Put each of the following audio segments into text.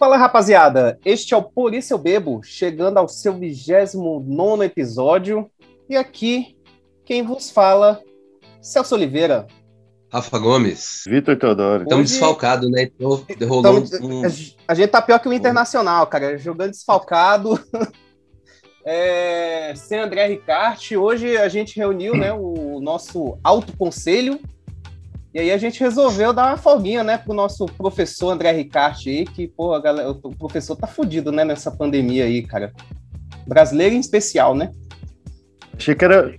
Fala rapaziada, este é o Por Isso Eu Bebo, chegando ao seu 29 episódio. E aqui, quem vos fala, Celso Oliveira. Rafa Gomes. Vitor Teodoro. Estamos Hoje... desfalcados, né? Então, rolou um... A gente tá pior que o Internacional, cara, jogando desfalcado. é... Sem André Ricarte. Hoje a gente reuniu né, o nosso alto conselho e aí a gente resolveu dar uma folguinha, né, pro nosso professor André Ricarte aí, que, pô, galera, o professor tá fudido, né, nessa pandemia aí, cara. Brasileiro em especial, né? Achei que era.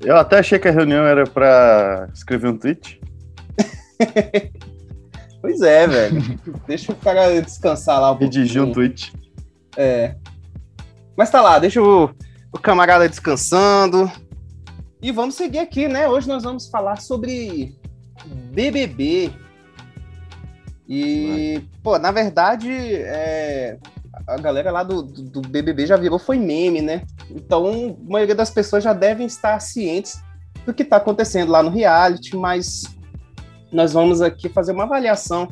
Eu até achei que a reunião era para escrever um tweet. pois é, velho. deixa o cara descansar lá um Redigir um tweet. É. Mas tá lá, deixa o, o camarada descansando. E vamos seguir aqui, né? Hoje nós vamos falar sobre BBB. E, pô, na verdade, é, a galera lá do, do, BBB já virou foi meme, né? Então, a maioria das pessoas já devem estar cientes do que está acontecendo lá no reality, mas nós vamos aqui fazer uma avaliação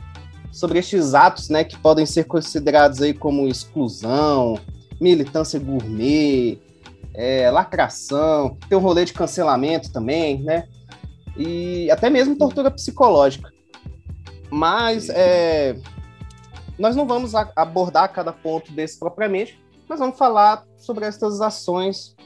sobre estes atos, né, que podem ser considerados aí como exclusão, militância gourmet, é, lacração, tem um rolê de cancelamento também, né? E até mesmo tortura psicológica. Mas é, nós não vamos abordar cada ponto desse propriamente, mas vamos falar sobre essas ações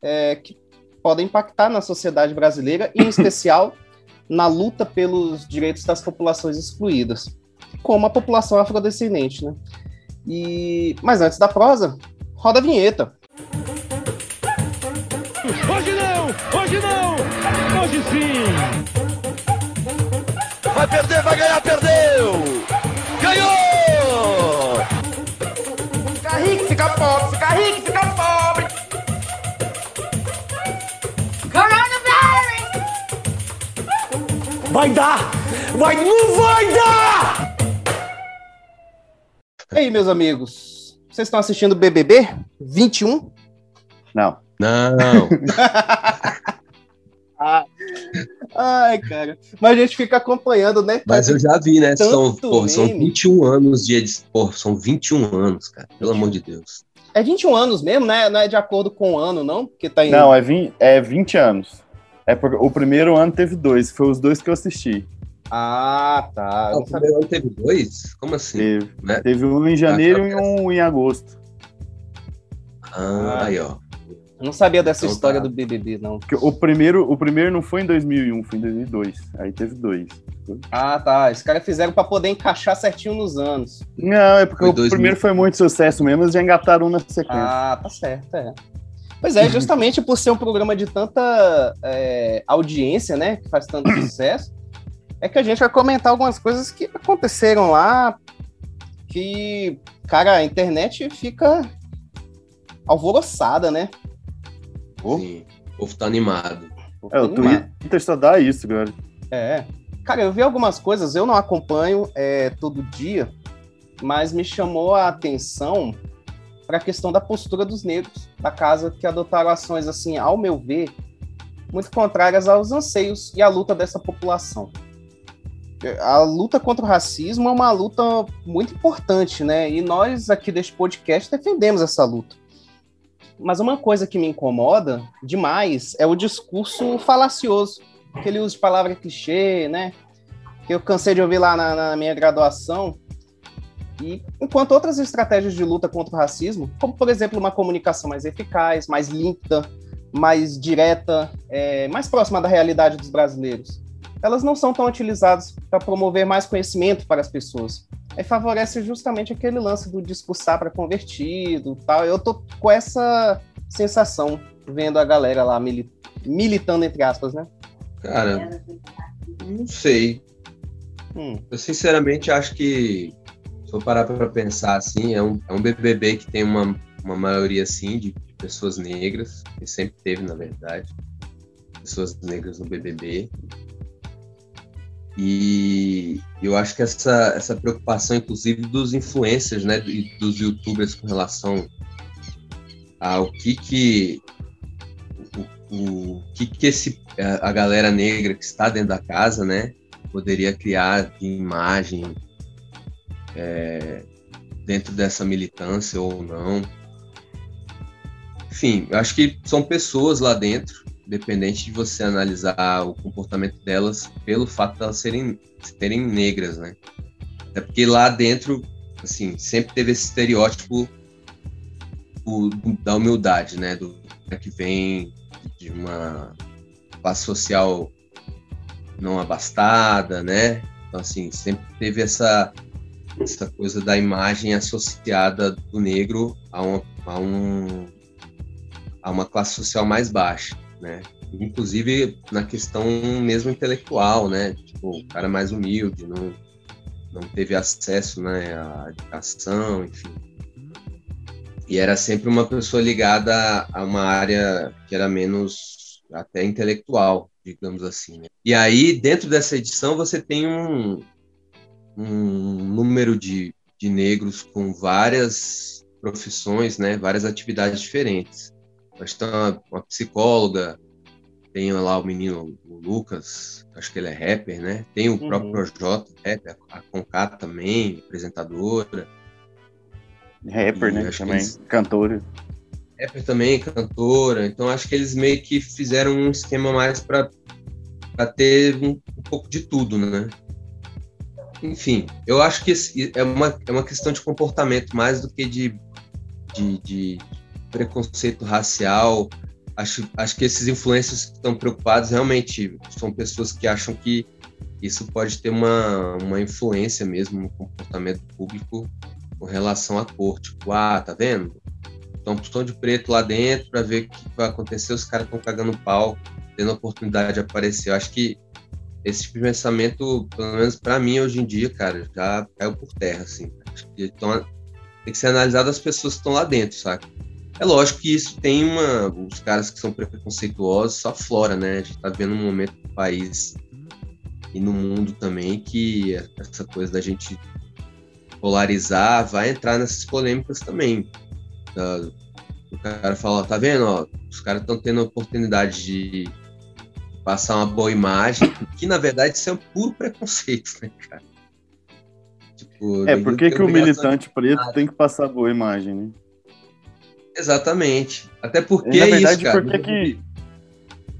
é, que podem impactar na sociedade brasileira, e em especial na luta pelos direitos das populações excluídas, como a população afrodescendente. Né? E, mas antes da prosa, roda a vinheta. Hoje não! Hoje não! Hoje sim! Vai perder, vai ganhar, perdeu! Ganhou! Fica rico, fica pobre, fica rico, fica pobre! Coronavirus! Vai dar! Vai, não vai dar! E aí, meus amigos? Vocês estão assistindo BBB 21? Não. Não. Ai, cara. Mas a gente fica acompanhando, né? Mas eu já vi, né? São, pô, são 21 anos de edição. São 21 anos, cara. Pelo amor de Deus. É 21 anos mesmo, né? Não é de acordo com o ano, não? Porque tá em... Não, é 20, é 20 anos. É porque o primeiro ano teve dois. Foi os dois que eu assisti. Ah, tá. Ah, o primeiro ano teve dois? Como assim? Teve, né? teve um em janeiro ah, e um em agosto. Ah, aí, ó. Eu não sabia dessa então, história tá. do BBB, não. Porque o primeiro, o primeiro não foi em 2001, foi em 2002. Aí teve dois. Ah, tá. Esses caras fizeram para poder encaixar certinho nos anos. Não, é porque foi o 2000. primeiro foi muito sucesso mesmo, eles já engataram um na sequência. Ah, tá certo, é. Pois é, justamente por ser um programa de tanta é, audiência, né, que faz tanto sucesso, é que a gente vai comentar algumas coisas que aconteceram lá, que, cara, a internet fica alvoroçada, né? Sim, o povo tá animado. É, o Twitter só dá isso, cara. É. Cara, eu vi algumas coisas, eu não acompanho é, todo dia, mas me chamou a atenção para a questão da postura dos negros da casa que adotaram ações, assim, ao meu ver, muito contrárias aos anseios e à luta dessa população. A luta contra o racismo é uma luta muito importante, né? E nós aqui deste podcast defendemos essa luta. Mas uma coisa que me incomoda demais é o discurso falacioso, que ele usa de palavra clichê, né? Que eu cansei de ouvir lá na, na minha graduação. E enquanto outras estratégias de luta contra o racismo, como por exemplo uma comunicação mais eficaz, mais límpida, mais direta, é, mais próxima da realidade dos brasileiros, elas não são tão utilizadas para promover mais conhecimento para as pessoas aí favorece justamente aquele lance do discursar para convertido tal. Eu tô com essa sensação vendo a galera lá militando, entre aspas, né? Cara, não sei. Hum. Eu sinceramente acho que, se eu parar para pensar assim, é um, é um BBB que tem uma, uma maioria assim de, de pessoas negras, que sempre teve, na verdade, pessoas negras no BBB. E eu acho que essa, essa preocupação, inclusive, dos influencers, né, e dos youtubers com relação ao que que o, o que que esse a galera negra que está dentro da casa, né, poderia criar de imagem é, dentro dessa militância ou não. Enfim, eu acho que são pessoas lá dentro, independente de você analisar o comportamento delas pelo fato de elas serem, serem negras, né? É porque lá dentro, assim, sempre teve esse estereótipo o, da humildade, né? Do que vem de uma classe social não abastada, né? Então, assim, sempre teve essa, essa coisa da imagem associada do negro a, uma, a, um, a uma classe social mais baixa, né? Inclusive na questão mesmo intelectual, né? Tipo, o cara mais humilde, não, não teve acesso né, à educação, enfim. E era sempre uma pessoa ligada a uma área que era menos até intelectual, digamos assim. Né? E aí, dentro dessa edição, você tem um, um número de, de negros com várias profissões, né, várias atividades diferentes. Nós temos uma, uma psicóloga, tem lá o menino o Lucas, acho que ele é rapper, né? Tem o uhum. próprio Projota, rapper, a Conká também, apresentadora. Rapper, e né? Também, eles... cantora. Rapper também, cantora. Então acho que eles meio que fizeram um esquema mais para ter um, um, pouco de tudo, né? Enfim, eu acho que é uma, é uma questão de comportamento mais do que de, de, de preconceito racial acho, acho que esses influencers que estão preocupados realmente são pessoas que acham que isso pode ter uma, uma influência mesmo no comportamento público com relação à cor. Tipo, ah, tá vendo? Estão de preto lá dentro para ver o que vai acontecer, os caras estão cagando pau, tendo a oportunidade de aparecer. Eu acho que esse tipo de pensamento, pelo menos para mim hoje em dia, cara, já caiu por terra, assim. Acho que então, tem que ser analisado as pessoas que estão lá dentro, sabe? É lógico que isso tem uma. Os caras que são preconceituosos só flora, né? A gente tá vendo um momento no país e no mundo também que essa coisa da gente polarizar vai entrar nessas polêmicas também. O cara fala, tá vendo? Ó, os caras estão tendo a oportunidade de passar uma boa imagem, que na verdade isso é um puro preconceito, né, cara? Tipo, é, por que, que o militante preto tem que passar boa imagem, né? Exatamente. Até porque Na verdade, é isso, cara. Por que, que,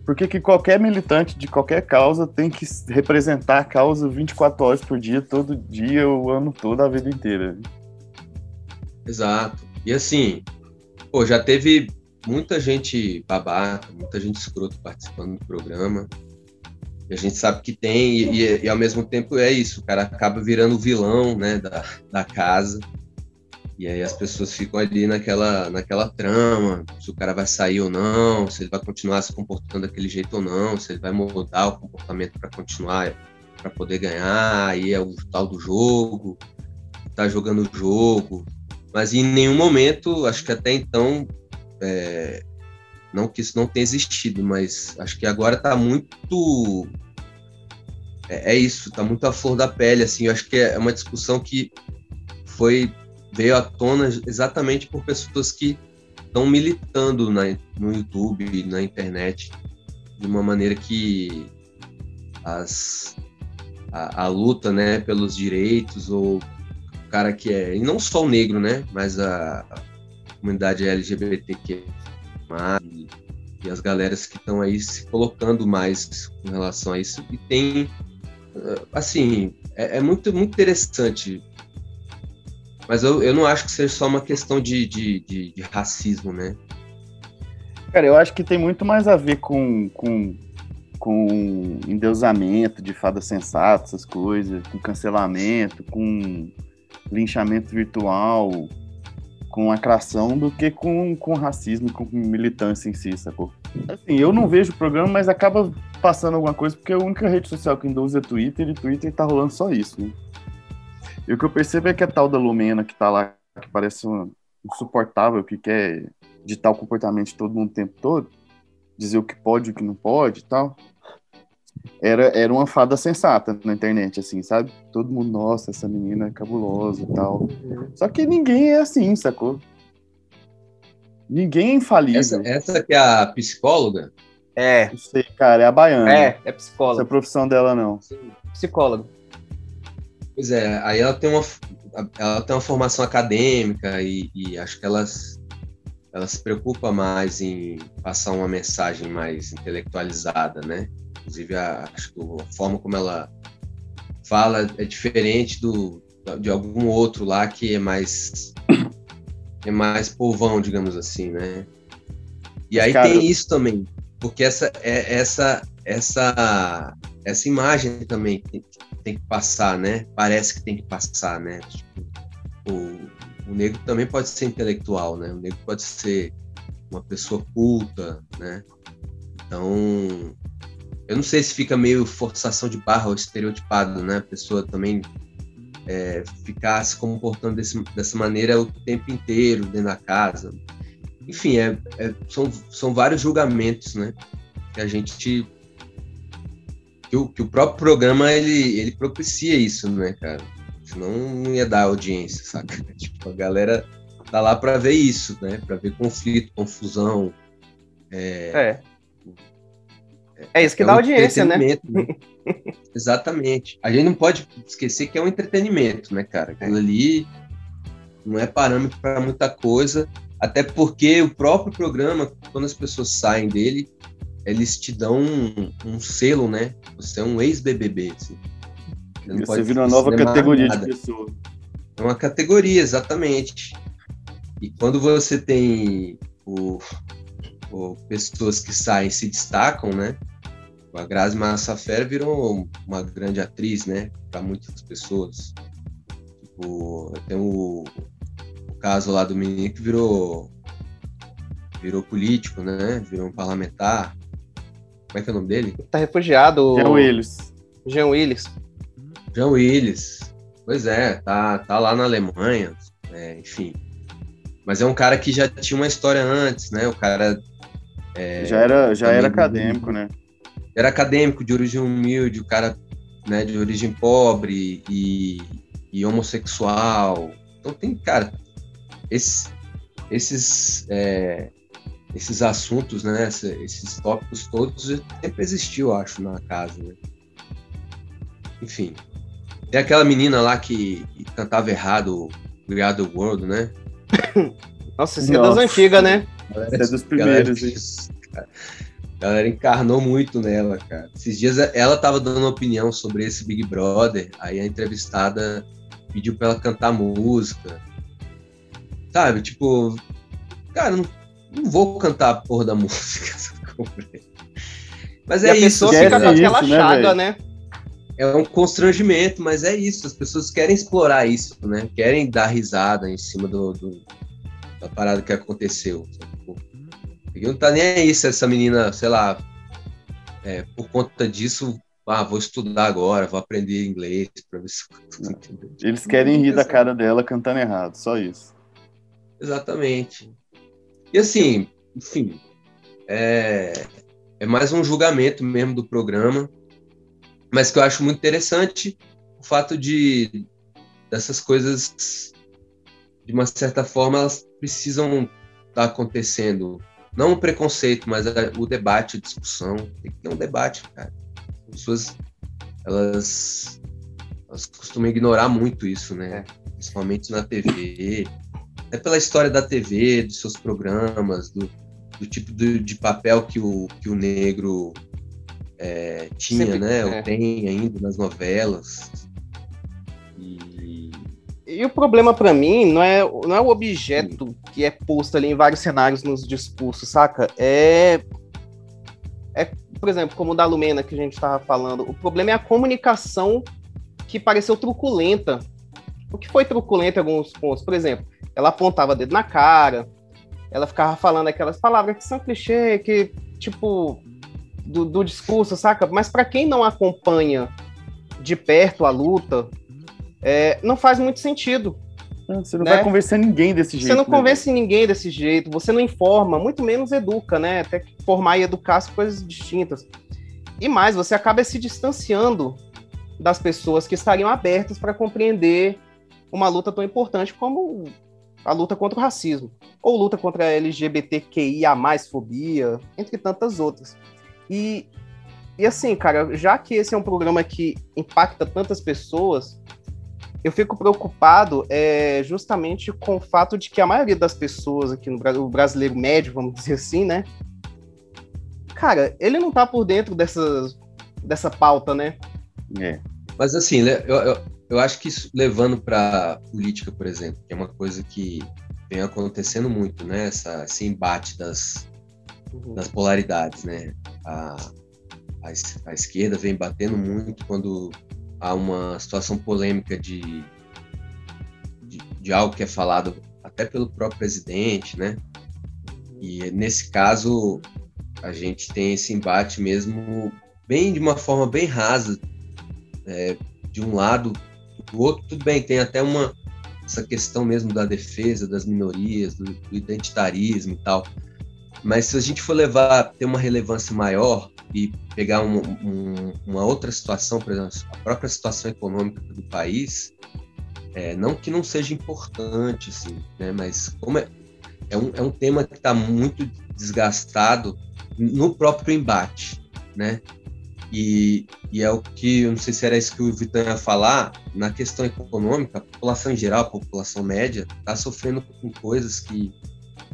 por que, que qualquer militante de qualquer causa tem que representar a causa 24 horas por dia, todo dia, o ano todo, a vida inteira? Exato. E assim, pô, já teve muita gente babaca, muita gente escroto participando do programa. E a gente sabe que tem, e, e, e, ao mesmo tempo é isso, o cara acaba virando o vilão né, da, da casa. E aí as pessoas ficam ali naquela, naquela trama, se o cara vai sair ou não, se ele vai continuar se comportando daquele jeito ou não, se ele vai mudar o comportamento para continuar, para poder ganhar, aí é o tal do jogo, tá jogando o jogo. Mas em nenhum momento, acho que até então, é, não que isso não tenha existido, mas acho que agora tá muito é, é, isso, tá muito à flor da pele, assim, eu acho que é uma discussão que foi veio à tona exatamente por pessoas que estão militando na, no YouTube, na internet, de uma maneira que as, a, a, luta né, pelos direitos, ou o cara que é, e não só o negro, né, mas a, a comunidade LGBTQ, e, e as galeras que estão aí se colocando mais com relação a isso, e tem, assim, é, é muito, muito interessante mas eu, eu não acho que seja só uma questão de, de, de, de racismo, né? Cara, eu acho que tem muito mais a ver com, com, com endeusamento de fada sensata, essas coisas, com cancelamento, com linchamento virtual, com lacração, do que com, com racismo, com militância em si, sacou? Assim, eu não vejo o programa, mas acaba passando alguma coisa, porque a única rede social que ainda usa é Twitter, e Twitter tá rolando só isso, né? E o que eu percebo é que a tal da Lumena que tá lá, que parece um insuportável, que quer ditar o comportamento de todo mundo o tempo todo, dizer o que pode e o que não pode e tal, era, era uma fada sensata na internet, assim, sabe? Todo mundo, nossa, essa menina é cabulosa e tal. Só que ninguém é assim, sacou? Ninguém é infalível. Essa, essa que é a psicóloga? É. Não sei, cara, é a baiana. É, é psicóloga. Essa é a profissão dela, não. Sim, psicóloga. Pois é, aí ela tem uma, ela tem uma formação acadêmica e, e acho que elas ela se preocupa mais em passar uma mensagem mais intelectualizada, né? Inclusive, a, acho que a forma como ela fala é diferente do, de algum outro lá que é mais é mais povão, digamos assim, né? E aí Cara, tem isso também, porque essa é essa essa essa imagem também tem, que passar, né? Parece que tem que passar, né? Tipo, o, o negro também pode ser intelectual, né? O negro pode ser uma pessoa culta, né? Então, eu não sei se fica meio forçação de barra ou estereotipado, né? A pessoa também é, ficar se comportando desse, dessa maneira o tempo inteiro dentro da casa. Enfim, é, é, são, são vários julgamentos, né? Que a gente que o, que o próprio programa ele, ele propicia isso, né, cara? Senão não ia dar audiência, saca? Tipo, a galera tá lá para ver isso, né? Para ver conflito, confusão. É, é. É isso que é dá um audiência, né? né? Exatamente. A gente não pode esquecer que é um entretenimento, né, cara? Aquilo ali não é parâmetro para muita coisa, até porque o próprio programa, quando as pessoas saem dele, eles te dão um, um selo, né? Você é um ex-BBB. Assim. Você, você vira uma nova categoria nada. de pessoa. É uma categoria, exatamente. E quando você tem o, o pessoas que saem se destacam, né? A Grazi Massafera virou uma grande atriz, né? Para muitas pessoas. Tipo, tem o, o, caso lá do menino que virou virou político, né? Virou um parlamentar. Como é que é o nome dele? Tá refugiado. Jean Willis. Jean Willis. Jean Willis. Pois é, tá, tá lá na Alemanha, é, enfim. Mas é um cara que já tinha uma história antes, né? O cara. É, já era, já era acadêmico, né? era acadêmico, de origem humilde, o cara né, de origem pobre e, e homossexual. Então tem, cara, esses, esses, é, esses assuntos, né, esses tópicos todos sempre existiu, eu acho, na casa. Né? Enfim. Tem aquela menina lá que, cantava errado We Are the World, né? Nossa, isso é das antigas, né? Essa é dos primeiros. Galera, a galera encarnou muito nela, cara. Esses dias ela tava dando opinião sobre esse Big Brother, aí a entrevistada pediu pra ela cantar música. Sabe, tipo, cara, não, não vou cantar a porra da música. Mas é e isso. A pessoa fica com aquela isso, né, chaga, né? É um constrangimento, mas é isso. As pessoas querem explorar isso, né? Querem dar risada em cima do, do da parada que aconteceu. Tipo, porque não tá nem aí se essa menina, sei lá, é, por conta disso, ah, vou estudar agora, vou aprender inglês para ver se. Eles querem rir da cara dela cantando errado, só isso. Exatamente. E assim, enfim, é, é mais um julgamento mesmo do programa, mas que eu acho muito interessante o fato de dessas coisas, de uma certa forma, elas precisam estar tá acontecendo não o preconceito, mas a, o debate, a discussão. Tem que ter um debate, cara. As pessoas, elas, elas costumam ignorar muito isso, né? É. Principalmente na TV. É pela história da TV, dos seus programas, do, do tipo de, de, papel que o, que o negro é, tinha, Sempre, né? É. Ou tem ainda nas novelas. E o problema para mim não é, não é o objeto que é posto ali em vários cenários nos discursos, saca? É. É, por exemplo, como o da Lumena que a gente estava falando, o problema é a comunicação que pareceu truculenta. O que foi truculento em alguns pontos? Por exemplo, ela apontava dedo na cara, ela ficava falando aquelas palavras que são clichê, que, tipo, do, do discurso, saca? Mas para quem não acompanha de perto a luta, é, não faz muito sentido. Você não né? vai convencer ninguém desse jeito. Você não né? convence ninguém desse jeito, você não informa, muito menos educa, né? Até que formar e educar são coisas distintas. E mais, você acaba se distanciando das pessoas que estariam abertas para compreender uma luta tão importante como a luta contra o racismo, ou luta contra a LGBTQIA+, fobia, entre tantas outras. E, e assim, cara, já que esse é um programa que impacta tantas pessoas, eu fico preocupado é, justamente com o fato de que a maioria das pessoas aqui no Brasil, o brasileiro médio, vamos dizer assim, né? Cara, ele não tá por dentro dessa, dessa pauta, né? É. Mas assim, né, eu, eu, eu acho que isso, levando para política, por exemplo, que é uma coisa que vem acontecendo muito, né? Essa, esse embate das, uhum. das polaridades, né? A, a, a, esquerda vem batendo muito quando há uma situação polêmica de, de, de algo que é falado até pelo próprio presidente, né? E nesse caso a gente tem esse embate mesmo bem de uma forma bem rasa, é, de um lado, do outro tudo bem tem até uma essa questão mesmo da defesa das minorias, do, do identitarismo e tal. Mas se a gente for levar, ter uma relevância maior e pegar um, um, uma outra situação, por exemplo, a própria situação econômica do país, é, não que não seja importante, assim, né, mas como é, é, um, é um tema que está muito desgastado no próprio embate, né? E, e, é o que, eu não sei se era isso que o Vitor ia falar, na questão econômica, a população em geral, a população média, está sofrendo com coisas que,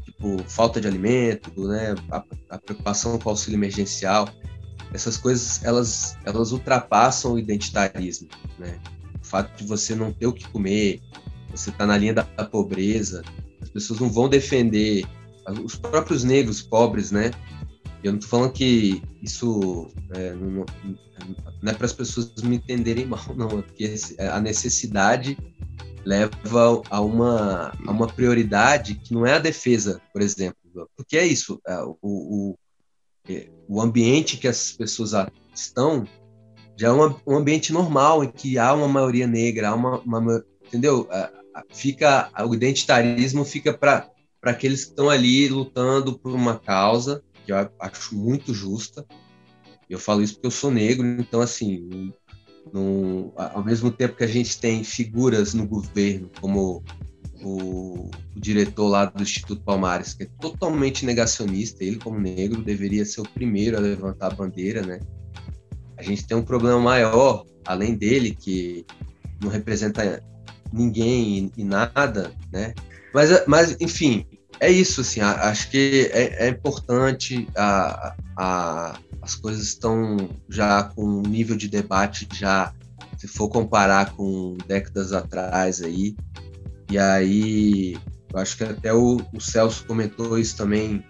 tipo, falta de alimento, né, a, a, preocupação com o auxílio emergencial, essas coisas, elas, elas ultrapassam o identitarismo, né? O fato de você não ter o que comer, você está na linha da, da pobreza, as pessoas não vão defender, os próprios negros pobres, né, eu não estou falando que isso é, não, não, é para as pessoas me entenderem mal, não, é porque a necessidade leva a uma, a uma prioridade que não é a defesa, por exemplo. Porque é isso, é, o, o, é, o ambiente que as pessoas estão já é um, um ambiente normal, em que há uma maioria negra, há uma, uma entendeu? Fica, o identitarismo fica para aqueles que estão ali lutando por uma causa que eu acho muito justa. Eu falo isso porque eu sou negro, então, assim, no, ao mesmo tempo que a gente tem figuras no governo, como o, o, diretor lá do Instituto Palmares, que é totalmente negacionista, ele, como negro, deveria ser o primeiro a levantar a bandeira, né? A gente tem um problema maior, além dele, que não representa ninguém e, e nada, né? Mas, mas, enfim, é isso, assim, acho que é, é importante, a, a, as coisas estão já com um nível de debate já, se for comparar com décadas atrás aí, e aí, eu acho que até o, o Celso comentou isso também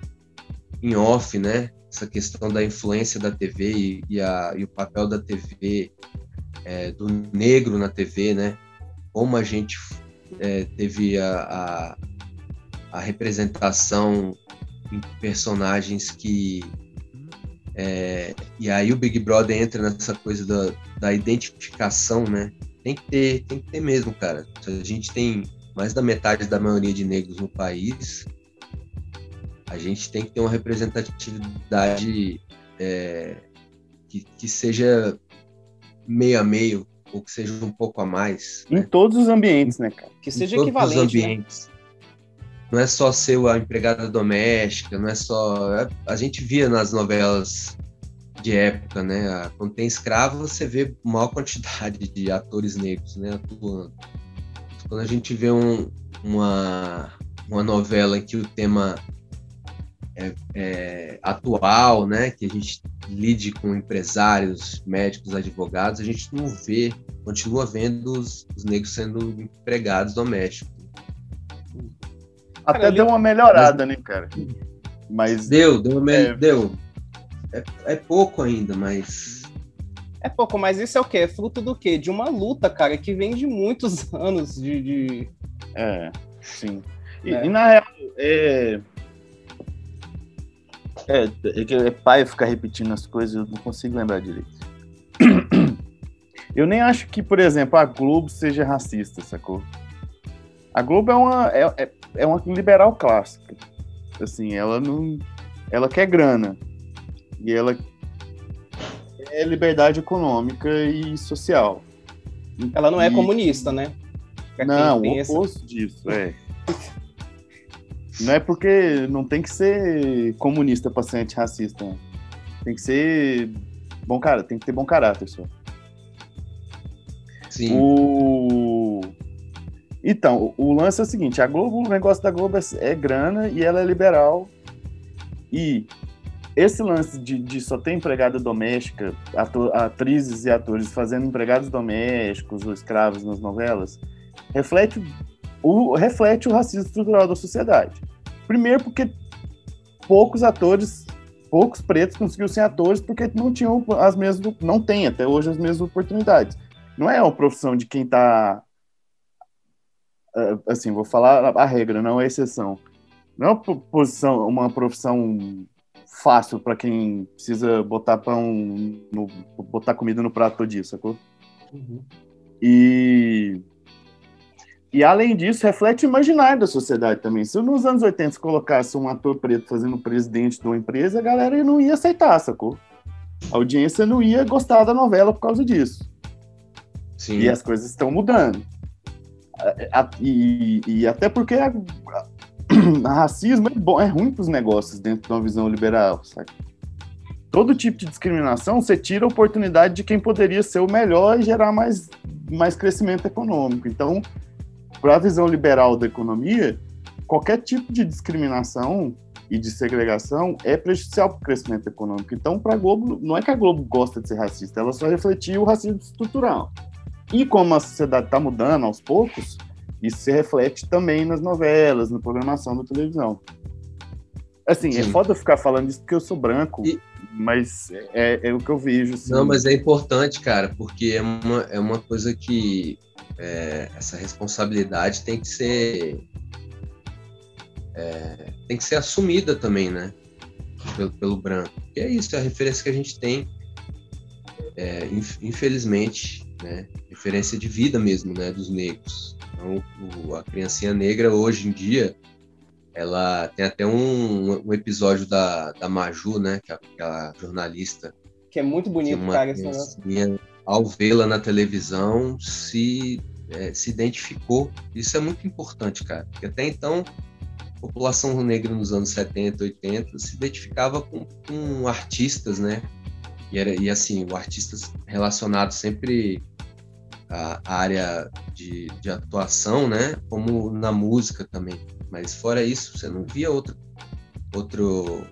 em off, né, essa questão da influência da TV e, e, a, e o papel da TV, é, do negro na TV, né, como a gente é, teve a, a a representação em personagens que é, e aí o Big Brother entra nessa coisa da, da identificação, né? Tem que ter, tem que ter mesmo, cara. A gente tem mais da metade da maioria de negros no país. A gente tem que ter uma representatividade é, que, que seja meio a meio, ou que seja um pouco a mais. Em né? todos os ambientes, né, cara? Que seja em equivalente. Todos os né? ambientes. Né? Não é só ser a empregada doméstica, não é só. É, a gente via nas novelas de época, né? Quando tem escravo, você vê maior quantidade de atores negros, né, atuando. Quando a gente vê um, uma, uma novela em que o tema é, é, atual, né, que a gente lide com empresários, médicos, advogados, a gente não vê, continua vendo os, os negros sendo empregados domésticos. Até deu uma melhorada, mas... né, cara? Mas. Deu, deu. Me... É... deu. É, é pouco ainda, mas. É pouco, mas isso é o quê? É fruto do quê? De uma luta, cara, que vem de muitos anos de. de... É, sim. E, é. e na real, é... É, é, é pai ficar repetindo as coisas, eu não consigo lembrar direito. Eu nem acho que, por exemplo, a Globo seja racista, sacou? A Globo é uma, é, é, é uma liberal clássica. Assim, ela não. Ela quer grana. E ela é liberdade econômica e social. Ela não é comunista, né? Pra não, o oposto disso, é. não é porque não tem que ser comunista para ser antirracista. Né? Tem que ser bom cara, tem que ter bom caráter só. Sim. O Então, o, lance é o seguinte: a Globo, o negócio da Globo é, é grana e ela é liberal. E esse lance de, de só ter empregada doméstica, ator, atrizes e atores fazendo empregados domésticos ou escravos nas novelas, reflete o, reflete o racismo estrutural da sociedade. Primeiro, porque poucos atores, poucos pretos conseguiram ser atores porque não tinham as mesmas, não tem até hoje as mesmas oportunidades. Não é uma profissão de quem está, assim, vou falar a regra, não é a exceção. Não é uma, posição, uma profissão fácil para quem precisa botar pão, no, botar comida no prato todo dia, sacou? Uhum. E e além disso, reflete o imaginário da sociedade também. Se nos anos 80 se colocasse um ator preto fazendo presidente de uma empresa, a galera não ia aceitar, sacou? A audiência não ia gostar da novela por causa disso. Sim. E as coisas estão mudando. E, e até porque a, a, racismo é, bom, é ruim para os negócios dentro de uma visão liberal, sabe? Todo tipo de discriminação, você tira a oportunidade de quem poderia ser o melhor e gerar mais, mais crescimento econômico. Então, para a visão liberal da economia, qualquer tipo de discriminação e de segregação é prejudicial para o crescimento econômico. Então, para a Globo, não é que a Globo gosta de ser racista, ela só refletia o racismo estrutural. E como a sociedade está mudando aos poucos, isso se reflete também nas novelas, na programação da televisão. Assim, é Sim. é foda ficar falando isso porque eu sou branco, e... mas é, é, o que eu vejo. Assim. Não, mas é importante, cara, porque é uma, é uma coisa que é, essa responsabilidade tem que ser é, tem que ser assumida também, né? Pelo, pelo branco. E é isso, é a referência que a gente tem, é, infelizmente, né? Referência de vida mesmo, né? Dos negros. Então, o, a criancinha negra hoje em dia, ela tem até um, um episódio da, da Maju, né? Que é aquela jornalista. Que é muito bonito, uma cara. Criancinha, ao vê-la na televisão, se é, se identificou. Isso é muito importante, cara. Porque até então, a população negra nos anos 70, 80 se identificava com, com artistas, né? E, era, e assim, o artistas relacionados sempre à área de, de atuação, né? Como na música também. Mas fora isso, você não via outro, outro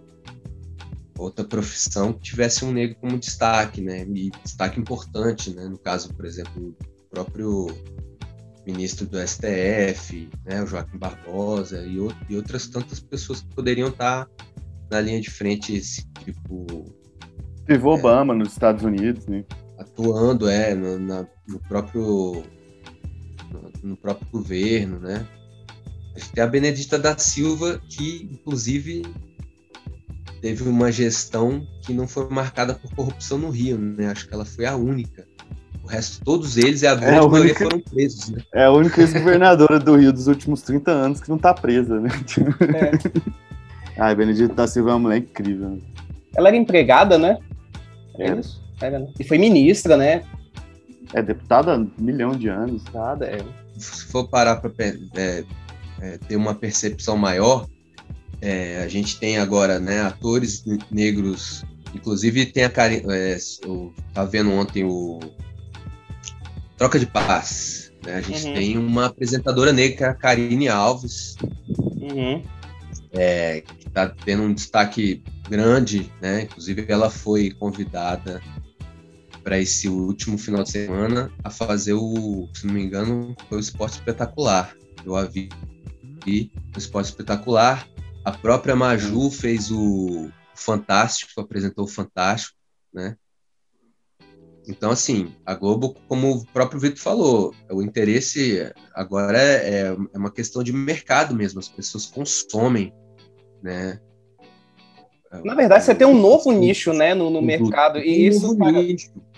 outra profissão que tivesse um negro como destaque, né? E destaque importante, né? No caso, por exemplo, o próprio ministro do STF, né, o Joaquim Barbosa e, e, outras tantas pessoas que poderiam estar na linha de frente, esse tipo. Teve é, Obama nos Estados Unidos, né? Atuando, é, no, na, no próprio no, no, próprio governo, né? A gente tem a Benedita da Silva, que inclusive teve uma gestão que não foi marcada por corrupção no Rio, né? Acho que ela foi a única o resto, todos eles, e a grande é a única, foram presos, né? É a única ex-governadora do Rio dos últimos 30 anos que não tá presa, né? É. Ai, Benedito da Silva é uma mulher incrível. Né? Ela era empregada, né? É isso? Era, né? E foi ministra, né? É deputada há um milhão de anos. Nada, é. Se for parar para é, é, ter uma percepção maior, é, a gente tem agora né, atores negros, inclusive tem a Karen, é, eu tava vendo ontem o Troca de Paz. Né? A gente uhum. tem uma apresentadora negra, a Karine Alves, uhum. é, que está tendo um destaque grande, né? Inclusive, ela foi convidada para esse último final de semana a fazer o, se não me engano, foi o esporte espetacular. Eu a vi o esporte espetacular. A própria Maju fez o Fantástico, apresentou o Fantástico, né? Então, assim, a Globo, como o próprio Vitor falou, o interesse agora é, é, é uma questão de mercado mesmo, as pessoas consomem, né? Na verdade, você tem um novo nicho, né, no, no mercado, e isso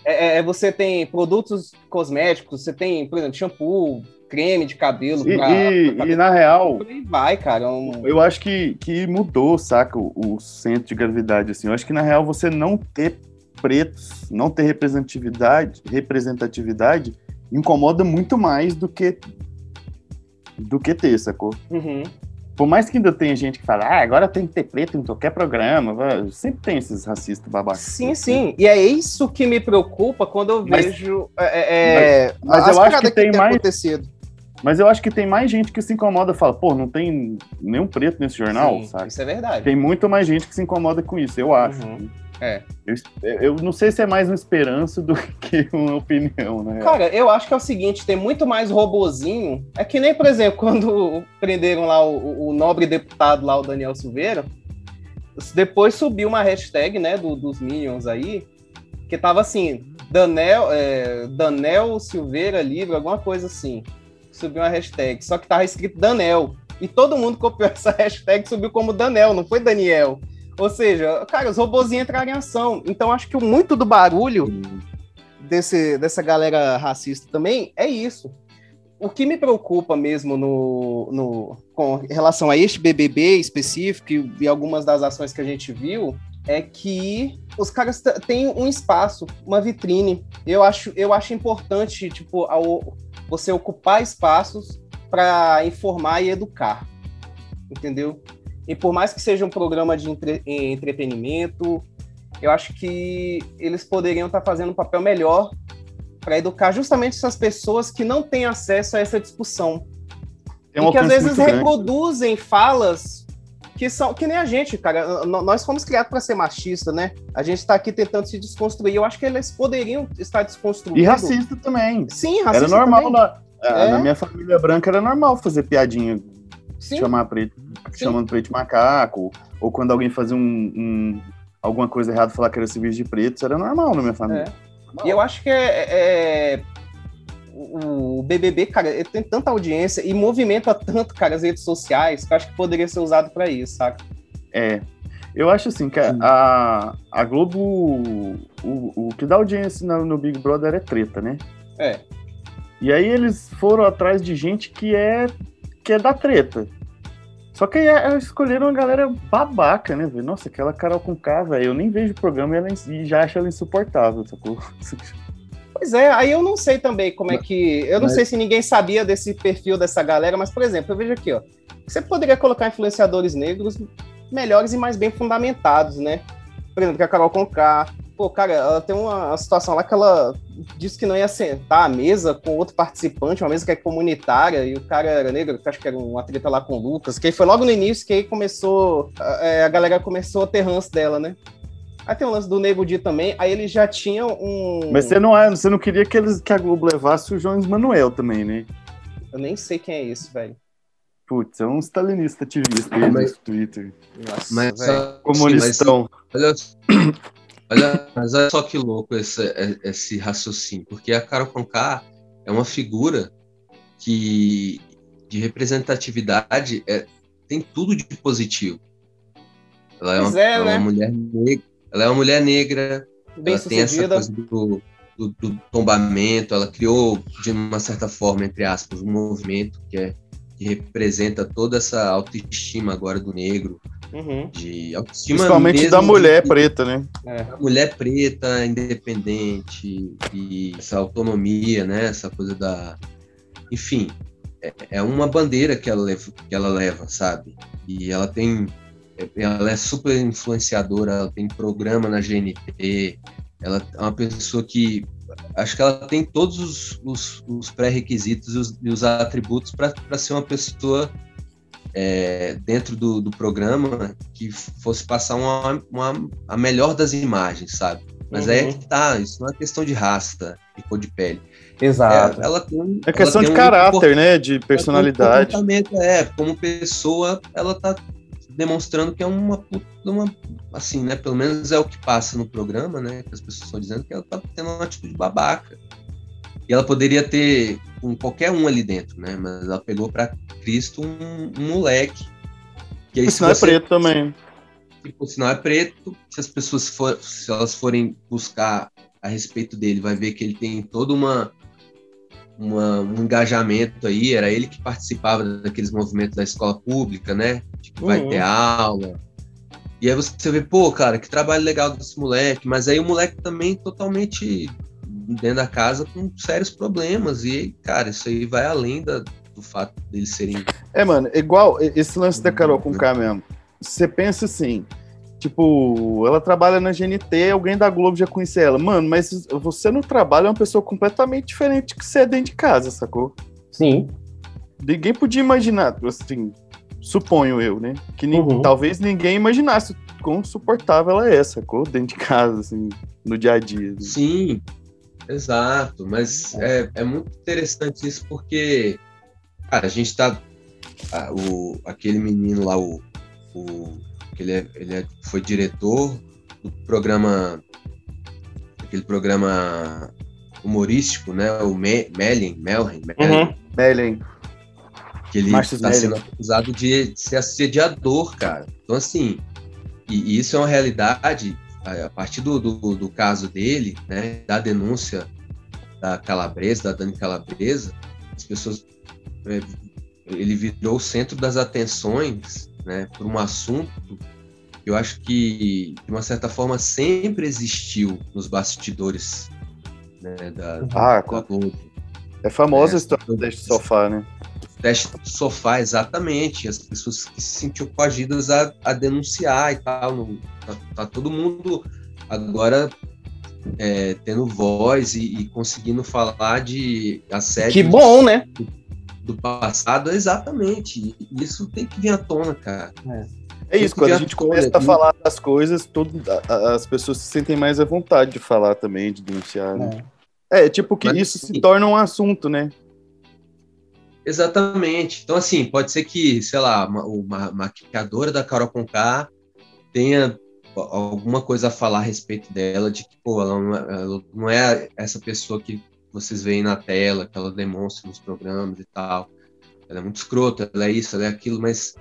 é, é, é, você tem produtos cosméticos, você tem, por exemplo, shampoo, creme de cabelo. E, pra, e, pra e na real, vai, cara. É um... Eu acho que, que mudou, saca, o, o centro de gravidade, assim. Eu acho que na real você não ter pretos, não ter representatividade, representatividade incomoda muito mais do que do que ter, sacou? Uhum. Por mais que ainda tenha gente que fala, ah, agora tem que ter preto em qualquer programa, sempre tem esses racistas babacas. Sim, sim. E é isso que me preocupa quando eu mas, vejo. É, é, mas, mas eu acho que tem, que tem mais. Acontecido. Mas eu acho que tem mais gente que se incomoda e fala, pô, não tem nenhum preto nesse jornal, Sim, sabe? Isso é verdade. Tem muito mais gente que se incomoda com isso, eu acho. Uhum. É. Eu, eu, não sei se é mais uma esperança do que uma opinião, né? Cara, eu acho que é o seguinte: tem muito mais robozinho. É que nem, por exemplo, quando prenderam lá o, o nobre deputado lá, o Daniel Silveira. Depois subiu uma hashtag, né, do, dos Minions aí, que tava assim, Danel, é, Danel Silveira livre, alguma coisa assim. Subiu uma hashtag, só que tava escrito Danel. E todo mundo copiou essa hashtag subiu como Danel, não foi Daniel. Ou seja, cara, os robôzinhos entraram em ação. Então acho que muito do barulho desse, dessa galera racista também é isso. O que me preocupa mesmo no, no, com relação a este BBB específico e, e algumas das ações que a gente viu é que os caras têm um espaço, uma vitrine. Eu acho, eu acho importante, tipo, ao, você ocupar espaços para informar e educar, entendeu? E por mais que seja um programa de entre, entretenimento, eu acho que eles poderiam estar fazendo um papel melhor para educar justamente essas pessoas que não têm acesso a essa discussão. Um e que às vezes reproduzem falas que são que nem a gente, cara. Nós fomos criados para ser machista, né? A gente está aqui tentando se desconstruir. Eu acho que eles poderiam estar desconstruindo. E racista também. Sim, racista. Era normal na, é. na minha família branca era normal fazer piadinha Sim. chamar preto, Sim. chamando preto de macaco, ou quando alguém fazia um, um, alguma coisa errada, falar que era civil de preto, era normal na minha família. É. E eu acho que é, é, o BBB, cara, ele tem tanta audiência e movimenta tanto, cara, as redes sociais, que eu acho que poderia ser usado para isso, saca? É. Eu acho assim que a, a Globo, o, o que dá audiência no, no Big Brother é treta, né? É. E aí eles foram atrás de gente que é que é da treta. Só que aí é, escolheram uma galera babaca, né, velho? Nossa, aquela Carol com K, velho. Eu nem vejo o programa e, ela, e já acho ela insuportável, sacou? Pois é, aí eu não sei também como é que. Eu não mas... sei se ninguém sabia desse perfil dessa galera, mas, por exemplo, eu vejo aqui, ó. Você poderia colocar influenciadores negros melhores e mais bem fundamentados, né? Por exemplo, que a Carol Conká, Pô, cara, ela tem uma situação lá que ela disse que não ia sentar à mesa com outro participante, uma mesa que é comunitária, e o cara era negro, que acho que era uma treta lá com o Lucas, que aí foi logo no início que aí começou, é, a galera começou a ter ranço dela, né? Aí tem o lance do Nego Di também, aí eles já tinham um... Mas você não, é, você não queria que, eles, que a Globo levasse o João Manuel também, né? Eu nem sei quem é esse, velho. Putz, é um stalinista ativista aí mas, no Twitter. Nossa, mas, comunistão. Sim, mas, Olha, mas olha só que louco esse, esse raciocínio, porque a Carol Conká é uma figura que de representatividade é, tem tudo de positivo. Ela é, uma, é, é né? uma, mulher negra, ela é uma mulher negra, Bem ela tem essa coisa do, do, do, tombamento, ela criou de uma certa forma, entre aspas, um movimento que é que representa toda essa autoestima agora do negro, uhum. de autoestima Principalmente da mulher de, preta, né? É. Mulher preta, independente, e essa autonomia, né? Essa coisa da... Enfim, é, é uma bandeira que ela, leva, que ela leva, sabe? E ela tem... Ela é super influenciadora, ela tem programa na GNT, ela é uma pessoa que acho que ela tem todos os, os, os pré-requisitos e os, e os atributos para ser uma pessoa é, dentro do, do, programa que fosse passar uma, uma, a melhor das imagens, sabe? Mas uhum. aí é uhum. que tá, isso não é questão de raça e cor de pele. Exato. É, ela tem, é questão de um caráter, né? De personalidade. É, como pessoa, ela tá demonstrando que é uma, uma assim, né? Pelo menos é o que passa no programa, né? Que as pessoas estão dizendo que ela tá tendo uma atitude babaca. E ela poderia ter com qualquer um ali dentro, né? Mas ela pegou para Cristo um, um, moleque. Que aí, se não é preto também. Tipo, se não é preto, se as pessoas for, se elas forem buscar a respeito dele, vai ver que ele tem toda uma uma, um engajamento aí, era ele que participava daqueles movimentos da escola pública, né? De que vai uhum. ter aula. E aí você vê, pô, cara, que trabalho legal desse moleque, mas aí o moleque também totalmente dentro da casa com sérios problemas. E, cara, isso aí vai além da, do fato deles serem. É, mano, igual esse lance da Carol com K mesmo. Você pensa assim, Tipo, ela trabalha na GNT, alguém da Globo já conhece ela. Mano, mas você no trabalho é uma pessoa completamente diferente que você é dentro de casa, sacou? Sim. ninguém podia imaginar, assim, suponho eu, né? Que uhum. talvez ninguém imaginasse quão suportável ela é, sacou? Dentro de casa, assim, no dia a dia. Assim. Sim, exato. Mas é, é muito interessante isso porque, cara, a gente tá. o, aquele menino lá, o. o ele, é, ele é, foi diretor do programa. Aquele programa humorístico, né? O Me, Melin, Melin. Uhum. Que ele está sendo acusado de ser assediador, cara. Então, assim, e, e isso é uma realidade a partir do, do, do, caso dele, né, da denúncia da Calabresa, da Dani Calabresa, as pessoas é, ele virou o centro das atenções, né, por um assunto que eu acho que de uma certa forma sempre existiu nos bastidores né, da, ah, da Globo. É famosa é, a história do então, sofá, né? teste sofá, exatamente. As pessoas que se sentiam coagidas a, a denunciar e tal. No, tá, tá, todo mundo agora é, tendo voz e, e, conseguindo falar de assédio. Que bom, né? Do, do passado, exatamente. Isso tem que vir à tona, cara. É. É isso, quando a gente começa a falar das coisas, todo, as pessoas se sentem mais à vontade de falar também, de denunciar. Né? É. é, tipo que Mas, isso se torna um assunto, né? Exatamente. Então, assim, pode ser que, sei lá, uma, uma maquiadora da Carol Conká tenha alguma coisa a falar a respeito dela, de que, pô, ela não, é, ela não é essa pessoa que vocês veem na tela, que ela demonstra nos programas e tal. Ela é muito escrota, ela é isso, ela é aquilo, mas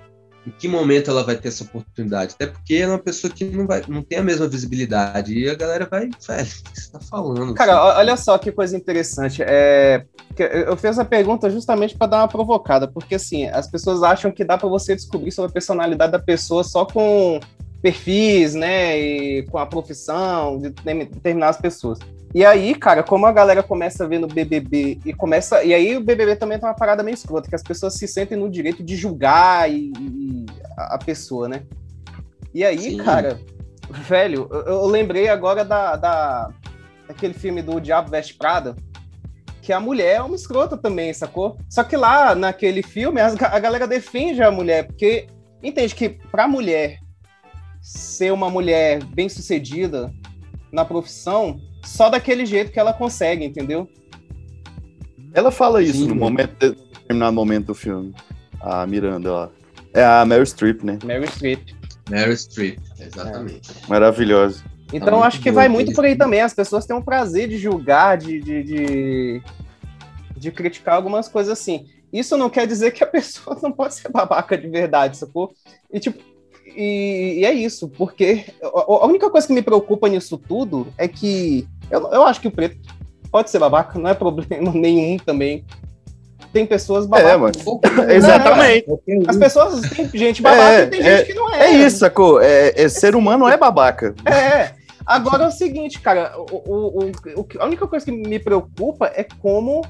em que momento ela vai ter essa oportunidade? Até porque ela é uma pessoa que não, vai, não tem a mesma visibilidade. E a galera vai, velho, o que você tá falando? Cara, assim? olha só que coisa interessante. É, eu fiz a pergunta justamente para dar uma provocada, porque assim, as pessoas acham que dá para você descobrir sobre a personalidade da pessoa só com perfis, né, e com a profissão de determinadas pessoas. E aí, cara, como a galera começa a ver no BBB e começa. E aí o BBB também tem uma parada meio escrota, que as pessoas se sentem no direito de julgar e, e a pessoa, né? E aí, Sim. cara, velho, eu, eu, lembrei agora da, da daquele filme do Diabo Veste Prada, que a mulher é uma escrota também, sacou? Só que lá naquele filme a, a galera defende a mulher, porque entende que pra mulher ser uma mulher bem sucedida na profissão, só daquele jeito que ela consegue, entendeu? Ela fala isso Sim, no momento, determinado momento do filme. A Miranda lá. É a Meryl Streep, né? Meryl Streep. Meryl Streep, exatamente. É. Maravilhosa. Então tá acho que vai muito por aí também. As pessoas têm um prazer de julgar, de, de, de, de, criticar algumas coisas assim. Isso não quer dizer que a pessoa não pode ser babaca de verdade, sacou? E tipo, e, e, é isso, porque a única coisa que me preocupa nisso tudo é que eu, eu acho que o preto pode ser babaca, não é problema nenhum também. Tem pessoas babacas. É, Exatamente. As pessoas, tem gente babaca é, e tem é, gente que não é. É isso, sacou? É, é, ser humano é babaca. É. Agora é o seguinte, cara, o, o, o, a única coisa que me preocupa é como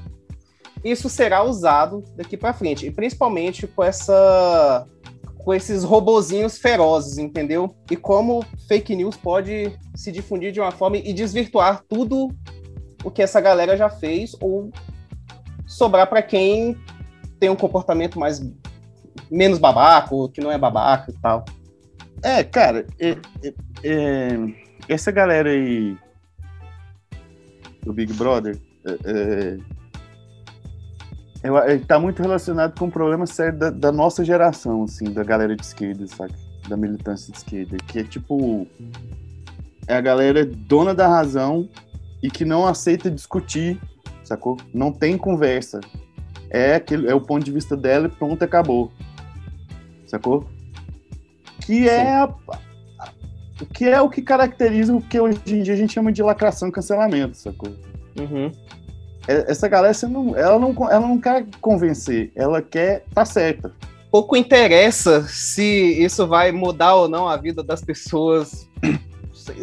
isso será usado daqui para frente. E principalmente com essa com esses robozinhos ferozes, entendeu? E como fake news pode se difundir de uma forma e desvirtuar tudo o que essa galera já fez ou sobrar para quem tem um comportamento mais menos babaca, ou que não é babaca e tal. É, cara, é, é, é, essa galera aí do Big Brother é, é está muito relacionado com um problema sério da, da, nossa geração, assim, da galera de esquerda, sabe? Da militância de esquerda, que é tipo. É a galera dona da razão e que não aceita discutir, sacou? Não tem conversa. É, aquele, é o ponto de vista dela e pronto, acabou. Sacou? Que é a, que é o que caracteriza o que hoje em dia a gente chama de lacração e cancelamento, sacou? Uhum. É, essa galera não, ela, não, ela não quer convencer, ela quer tá certa. Pouco interessa se isso vai mudar ou não a vida das pessoas.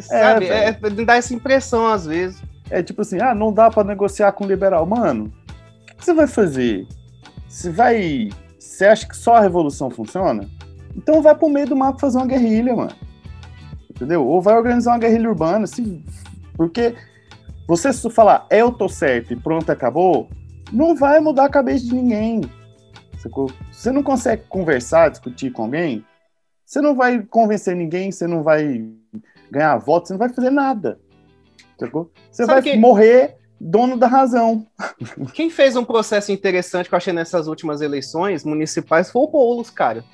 Sabe? É, é, dá essa impressão às vezes. É tipo assim, ah, não dá para negociar com o liberal. Mano, o que você vai fazer? Você vai. Você acha que só a revolução funciona? Então vai pro meio do mato fazer uma guerrilha, mano. Entendeu? Ou vai organizar uma guerrilha urbana. Se... Porque você se falar eu tô certo e pronto, acabou, não vai mudar a cabeça de ninguém. Você não consegue conversar, discutir com alguém, você não vai convencer ninguém, você não vai ganhar voto, você não vai fazer nada. Sacou? Você Sabe vai que... morrer dono da razão. Quem fez um processo interessante que eu achei nessas últimas eleições municipais foi o Boulos, cara.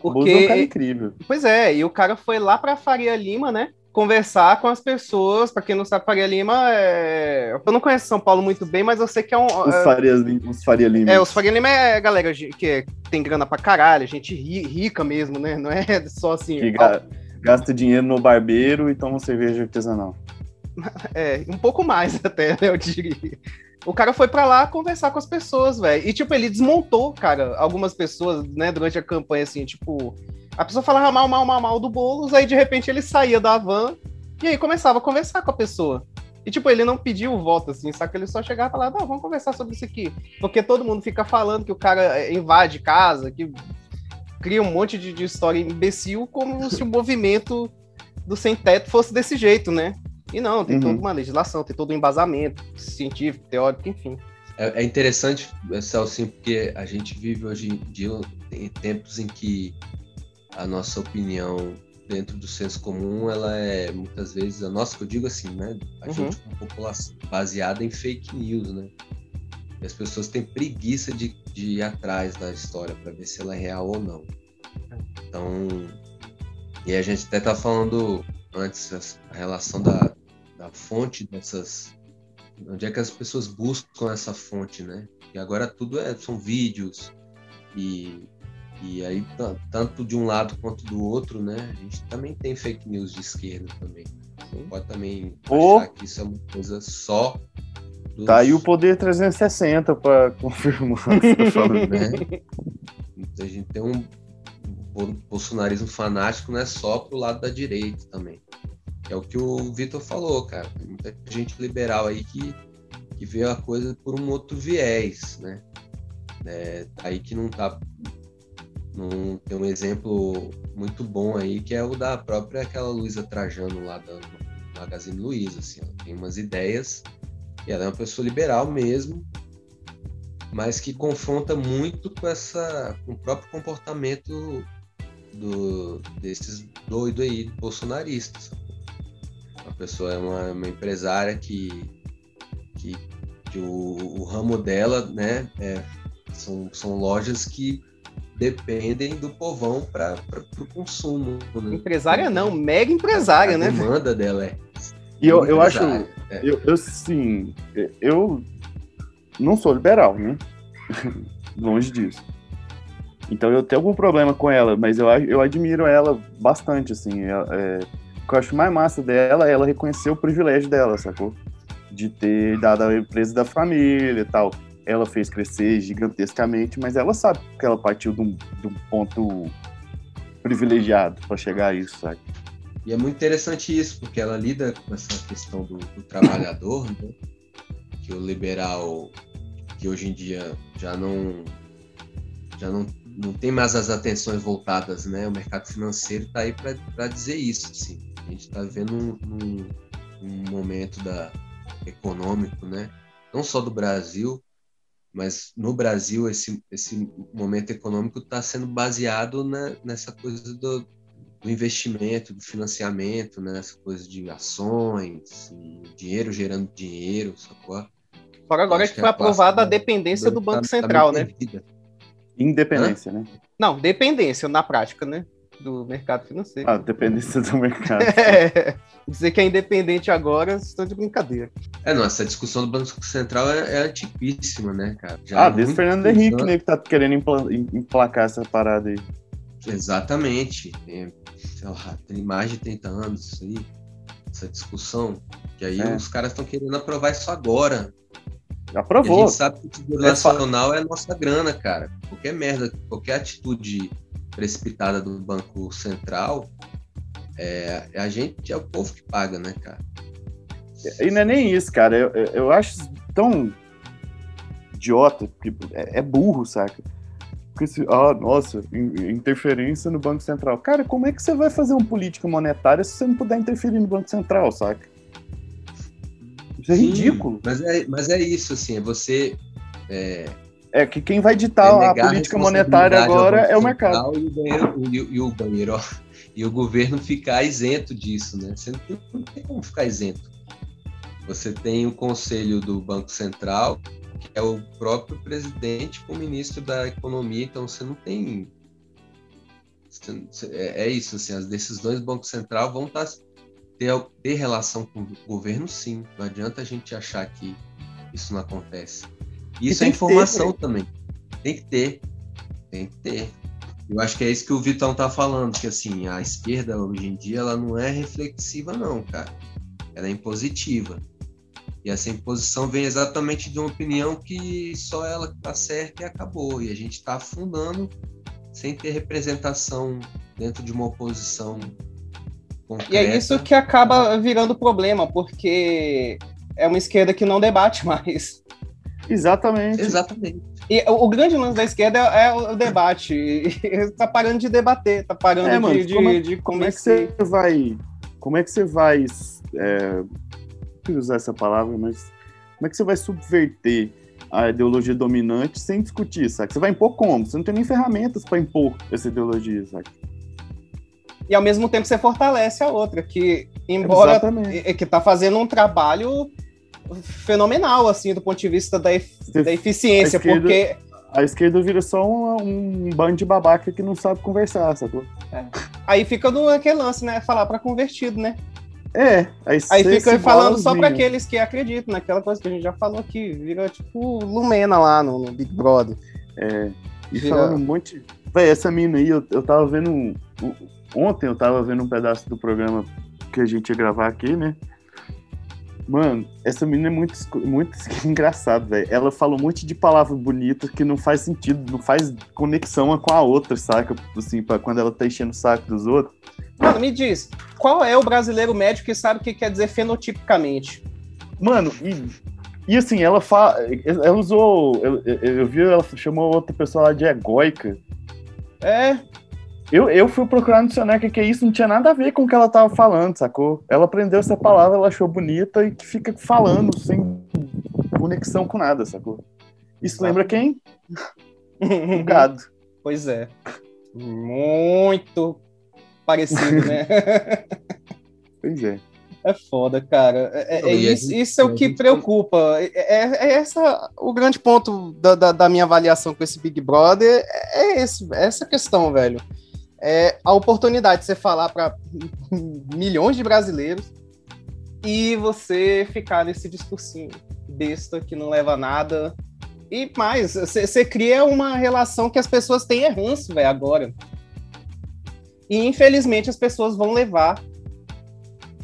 Porque... O Boulos é um cara incrível. Pois é, e o cara foi lá para Faria Lima, né? Conversar com as pessoas. Para quem não sabe, Faria Lima é. Eu não conheço São Paulo muito bem, mas eu sei que é um. Os é... Faria, os Faria Lima. É, os Faria Lima é a galera que tem grana pra caralho, gente rica mesmo, né? Não é só assim. Que ga... gasta dinheiro no barbeiro e toma cerveja artesanal. É, um pouco mais até, né, eu diria. O cara foi para lá conversar com as pessoas, velho. E, tipo, ele desmontou, cara, algumas pessoas, né, durante a campanha, assim, tipo. A pessoa falava mal, mal, mal, mal do Boulos, aí de repente ele saía da van e aí começava a conversar com a pessoa. E, tipo, ele não pediu o voto, assim, só que ele só chegava e falava, não, vamos conversar sobre isso aqui. Porque todo mundo fica falando que o cara é, invade casa, que cria um monte de, de história imbecil, como se o movimento do sem-teto fosse desse jeito, né? E não, tem uhum. toda uma legislação, tem todo um embasamento científico, teórico, enfim. É, é interessante, Celso, porque a gente vive hoje em dia em tempos em que a nossa opinião dentro do senso comum, ela é muitas vezes, a nossa, que eu digo assim, né? A uhum. gente uma população baseada em fake news, né? E as pessoas têm preguiça de, de ir atrás da história para ver se ela é real ou não. Então, e a gente até tá falando antes a relação da, da fonte dessas. Onde é que as pessoas buscam essa fonte, né? E agora tudo é, são vídeos e, e aí tanto de um lado quanto do outro, né? A gente também tem fake news de esquerda também. Não pode também oh. achar que isso é uma coisa só dos... Tá aí o poder 360 para confirmar tá falando, né? A gente tem um bolsonarismo fanático não é só pro lado da direita também. É o que o Vitor falou, cara. Tem muita gente liberal aí que, que vê a coisa por um outro viés, né? É, aí que não tá. Não, tem um exemplo muito bom aí, que é o da própria aquela Luísa Trajano lá da Magazine Luiza. Assim, ela tem umas ideias, e ela é uma pessoa liberal mesmo, mas que confronta muito com essa com o próprio comportamento do, desses doidos aí bolsonaristas pessoa é uma, uma empresária que, que, que o, o, ramo dela, né, é, são, são lojas que dependem do povão para o consumo. Né? Empresária não, mega empresária, a né? A demanda dela é. E eu, eu acho, é. eu, eu sim, eu não sou liberal, né? Longe disso. Então eu tenho algum problema com ela, mas eu, eu admiro ela bastante, assim. É, é que eu acho mais massa dela é ela reconhecer o privilégio dela, sacou? De ter dado a empresa da família e tal. Ela fez crescer gigantescamente, mas ela sabe que ela partiu de um, de um ponto privilegiado para chegar a isso, sabe? E é muito interessante isso, porque ela lida com essa questão do, do trabalhador, né? que o liberal, que hoje em dia já não já não, não tem mais as atenções voltadas, né? O mercado financeiro está aí para dizer isso, assim. A gente está vivendo um, um, um, momento da, econômico, né? Não só do Brasil, mas no Brasil esse, esse momento econômico está sendo baseado na, nessa coisa do, do, investimento, do financiamento, né? nessa coisa de ações, dinheiro gerando dinheiro, sacou? Fora agora que, que foi aprovada a dependência do Banco tá, Central, tá né? Independência, Hã? né? Não, dependência na prática, né? Do mercado financeiro. Ah, dependência do mercado. é, dizer que é independente agora, estão de brincadeira. É, não, essa discussão do Banco Central é, é antipíssima, né, cara? Já ah, desde Fernando Henrique, né, que tá querendo emplacar essa parada aí. Exatamente. Tem, sei lá, tem mais de 30 anos isso aí, essa discussão. Que aí é. os caras estão querendo aprovar isso agora. Aprovou. E a gente sabe que o Tesouro é Nacional é nossa grana, cara. Qualquer merda, qualquer atitude precipitada do Banco Central, é, a gente é o povo que paga, né, cara? E não é nem isso, cara. Eu, eu acho tão idiota, é, é burro, saca? Porque se, ah, nossa, interferência no Banco Central. Cara, como é que você vai fazer uma política monetária se você não puder interferir no Banco Central, saca? Isso é Sim, ridículo. Mas é, mas é isso, assim, é você. É, É que quem vai ditar é a política monetária agora é o mercado. E o, banheiro, e, e o banheiro, ó, e o governo ficar isento disso, né? Você não tem, não tem como ficar isento. Você tem o conselho do Banco Central, que é o próprio presidente com o ministro da Economia, então você não tem. É, é isso, assim, as decisões do Banco Central vão estar, tá, ter, ter relação com o governo, sim. Não adianta a gente achar que isso não acontece. Isso é informação ter, também. Tem que ter. Tem que ter. Eu acho que é isso que o Vitão tá falando, que assim, a esquerda hoje em dia ela não é reflexiva, não, cara. Ela é impositiva. E essa imposição vem exatamente de uma opinião que só ela que tá certa e acabou. E a gente está afundando sem ter representação dentro de uma oposição concreta. E é isso que acaba virando problema, porque é uma esquerda que não debate mais. Exatamente. Exatamente. E o, o grande lance da esquerda é, é o debate. Está parando de debater, está parando é, mano, de, como é, de, como é que você vai. Como é que você vai. É, usar essa palavra, mas como é que você vai subverter a ideologia dominante sem discutir, sabe? Você vai impor como? Você não tem nem ferramentas para impor essa ideologia, sabe? E ao mesmo tempo você fortalece a outra, que embora Exatamente. que está fazendo um trabalho fenomenal, assim, do ponto de vista da, da eficiência, a esquerda, porque... A esquerda vira só um, um bando de babaca que não sabe conversar, sacou? É. Aí fica no aquele lance, né? Falar para convertido, né? É, aí, aí fica falando só para aqueles que acreditam naquela coisa que a gente já falou aqui, vira tipo Lumena lá no, no Big Brother. É, e vira... falando um monte. Véi, essa mina aí, eu, eu tava vendo. Um, ontem eu tava vendo um pedaço do programa que a gente ia gravar aqui, né? Mano, essa menina é muito, muito engraçada, velho. Ela fala um monte de palavras bonitas que não faz sentido, não faz conexão uma com a outra, saca? Assim, pra quando ela tá enchendo o saco dos outros. Mano, me diz, qual é o brasileiro médio que sabe o que quer dizer fenotipicamente? Mano, e, e assim, ela fala. Ela usou. Eu, eu, eu vi, ela chamou outra pessoa lá de egóica. É, eu, eu fui procurar no dicionário que, que é isso, não tinha nada a ver com o que ela tava falando, sacou? Ela aprendeu essa palavra, ela achou bonita e que fica falando sem conexão com nada, sacou? Isso lembra quem? o gado. Pois é. Muito parecido, né? pois é. É foda, cara. É, é isso, isso, é o que preocupa. É, é, é essa o grande ponto da, da, da, minha avaliação com esse Big Brother. É esse, essa questão, velho é a oportunidade de você falar para milhões de brasileiros e você ficar nesse discursinho besta que não leva a nada. E mais, você cria uma relação que as pessoas têm ranço, velho, agora. E infelizmente as pessoas vão levar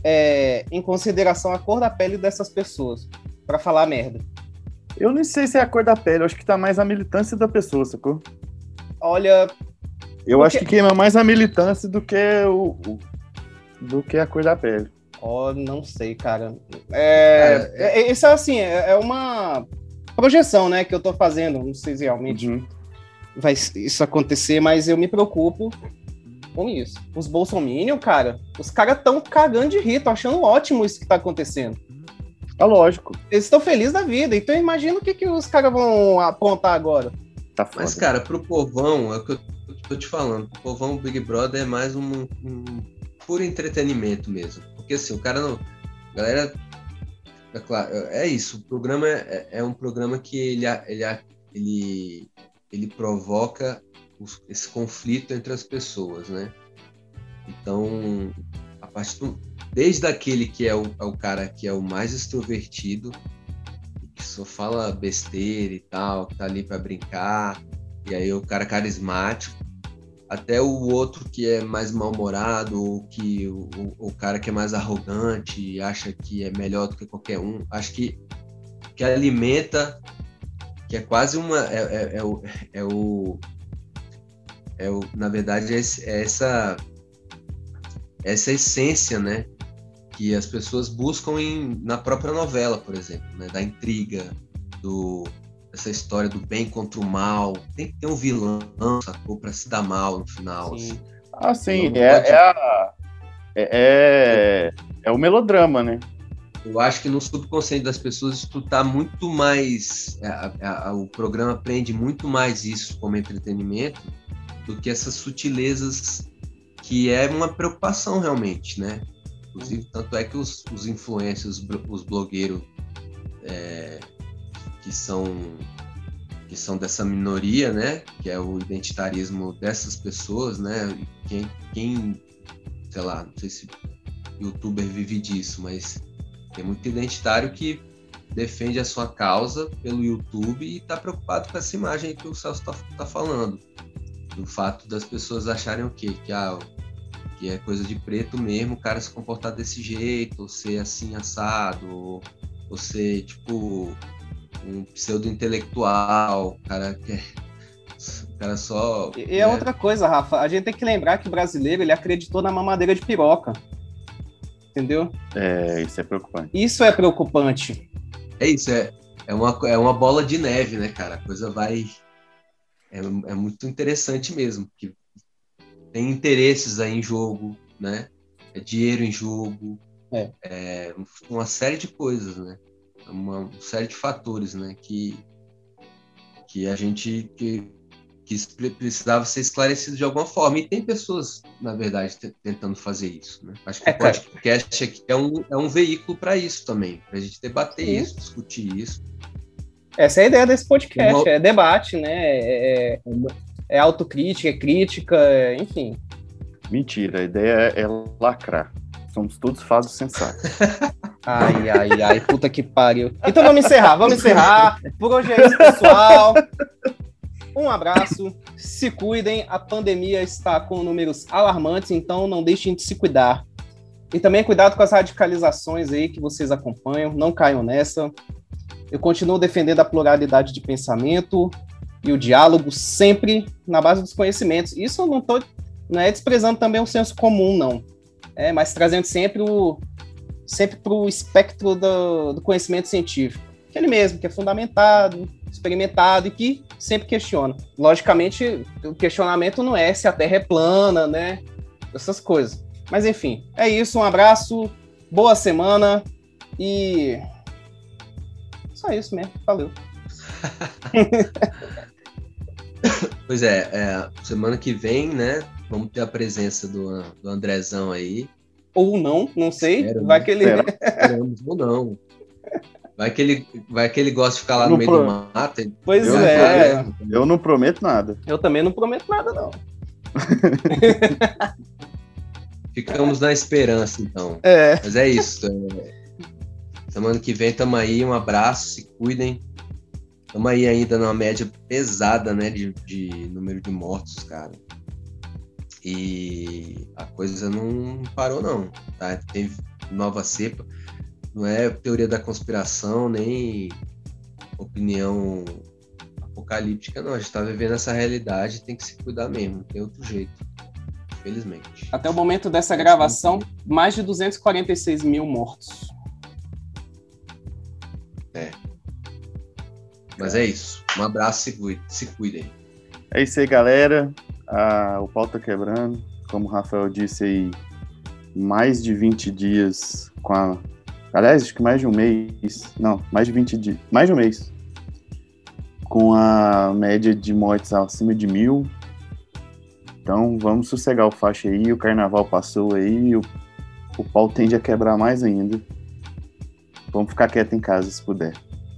é, em consideração a cor da pele dessas pessoas para falar merda. Eu não sei se é a cor da pele, eu acho que tá mais a militância da pessoa, sacou? Olha, eu Porque... acho que queima mais a militância do que o, o do que a cor da pele. Oh, não sei, cara. É, é, é, isso é assim, é, é, uma projeção, né, que eu tô fazendo. Não sei se realmente uhum. vai isso acontecer, mas eu me preocupo com isso. Os bolsominion, cara, os caras tão cagando de rir, tô achando ótimo isso que tá acontecendo. É lógico. Eles estão felizes da vida, então imagina o que, que os caras vão apontar agora. Tá Mas, cara, pro povão, é o que eu tô te falando, o povão Big Brother é mais um, um puro entretenimento mesmo. Porque assim, o cara não. Galera. É, claro, é isso. O programa é, é um programa que ele, ele, ele, ele provoca os, esse conflito entre as pessoas, né? Então, a partir do, desde aquele que é o, é o cara que é o mais extrovertido, que só fala besteira e tal, que tá ali para brincar, e aí o cara carismático, até o outro que é mais mal-humorado, ou que o, o, cara que é mais arrogante e acha que é melhor do que qualquer um, acho que que alimenta, que é quase uma é, é, é o, é o é o na verdade é, é essa essa essência, né, que as pessoas buscam em, na própria novela, por exemplo, né, da intriga, do essa história do bem contra o mal. Tem que ter um vilão, sacou? Pra se dar mal no final. Sim. Assim. Ah, sim. É, pode... é, a, é, é, é, o melodrama, né? eu acho que no subconsciente das pessoas isso tá muito mais. É, a, a, o programa aprende muito mais isso como entretenimento do que essas sutilezas que é uma preocupação realmente, né? Inclusive, tanto é que os, os influencers, os blogueiros é, que são que são dessa minoria, né? Que é o identitarismo dessas pessoas, né? Quem, quem sei lá, não sei se youtuber vive disso, mas tem muito identitário que defende a sua causa pelo YouTube e está preocupado com essa imagem que o Celso está tá falando. Do fato das pessoas acharem o quê? Que, ah, que é coisa de preto mesmo o cara se comportar desse jeito, ou ser assim assado, ou, ou ser tipo um pseudo-intelectual, cara que é, o cara só. E é né? outra coisa, Rafa, a gente tem que lembrar que o brasileiro ele acreditou na mamadeira de piroca. Entendeu? É, isso é preocupante. Isso é preocupante. É isso, é, é, uma, é uma bola de neve, né, cara? A coisa vai. É, é muito interessante mesmo, que tem interesses aí em jogo, né? É dinheiro em jogo, é, é uma série de coisas, né? Uma série de fatores, né? Que, que a gente que que precisava ser esclarecido de alguma forma. E tem pessoas, na verdade, tentando fazer isso. Né? Acho que é, o podcast aqui é um, é um veículo para isso também, para a gente debater Sim. isso, discutir isso. Essa é a ideia desse podcast, uma... é debate, né? É, é, é autocrítica, é crítica, é, enfim. Mentira, a ideia é, é lacrar. Somos todos fados sensatos. ai, ai, ai, puta que pariu. Então vamos encerrar, vamos encerrar. Por hoje é isso, pessoal. Um abraço, se cuidem, a pandemia está com números alarmantes, então não deixem de se cuidar. E também cuidado com as radicalizações aí que vocês acompanham, não caiam nessa. Eu continuo defendendo a pluralidade de pensamento e o diálogo sempre na base dos conhecimentos. Isso eu não tô, não é desprezando também o senso comum, não. É, mas trazendo sempre o sempre para o espectro do, do conhecimento científico. Aquele mesmo, que é fundamentado, experimentado e que sempre questiona. Logicamente, o questionamento não é se a Terra é plana, né? Essas coisas. Mas enfim, é isso. Um abraço, boa semana e. Só isso mesmo. Valeu. pois é, é, semana que vem, né? Vamos ter a presença do, do Andrezão aí. Ou não, não sei. Espero, vai que ele. Esperamos ou não. Vai que ele, vai que ele gosta de ficar lá no meio pro... do mato. Pois eu é. eu não prometo nada. Eu também não prometo nada, não. Ficamos na esperança, então. É. Mas é isso. É... Semana que vem tamo aí. Um abraço, se cuidem. Tamo aí ainda numa média pesada, né? De, de número de mortos, cara. E a coisa não parou, não. Tá? Teve nova cepa não é teoria da conspiração, nem opinião apocalíptica, não. A gente está vivendo essa realidade tem que se cuidar mesmo, não tem outro jeito. Infelizmente. Até o momento dessa gravação, mais de 246 mil mortos. É. Mas é isso. Um abraço, se, cuide, se cuidem. É isso aí, galera. Ah, o pau tá quebrando. Como o Rafael disse aí, mais de 20 dias com a Aliás, acho que mais de um mês. Não, mais de 20 dias. Mais de um mês. Com a média de mortes acima de mil. Então vamos sossegar o faixa aí. O carnaval passou aí. O, o pau tende a quebrar mais ainda. Vamos ficar quieto em casa se puder.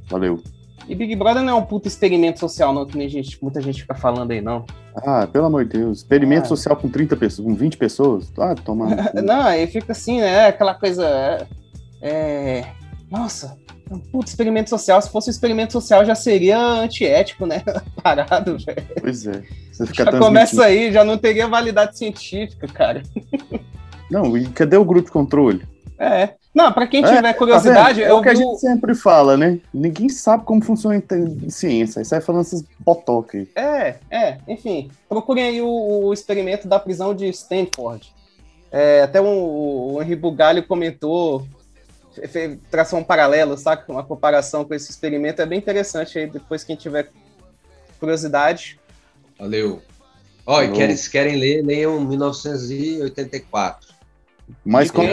Valeu. E Big Brother não é um puto experimento social, não, que nem gente, muita gente fica falando aí, não. Ah, pelo amor de Deus. Experimento ah. social com 30 pessoas, com 20 pessoas? Ah, toma. não, aí fica assim, né? Aquela coisa. É, é, nossa, um puto experimento social. Se fosse um experimento social, já seria antiético, né? Parado, velho. Pois é. Você fica já começa aí, já não teria validade científica, cara. Não, e cadê o grupo de controle? É. Não, para quem tiver é, curiosidade, tá é o que a gente sempre fala, né? Ninguém sabe como funciona a ciência. Aí sai falando essas botocas aí. É, é, enfim. Procurem aí o, o experimento da prisão de Stanford. É, até um, o Henri Bugalho comentou traçar um paralelo, sabe? Uma comparação com esse experimento é bem interessante aí, depois quem tiver curiosidade. Valeu. Ó, e querem, se querem ler, leiam 1984. Mas com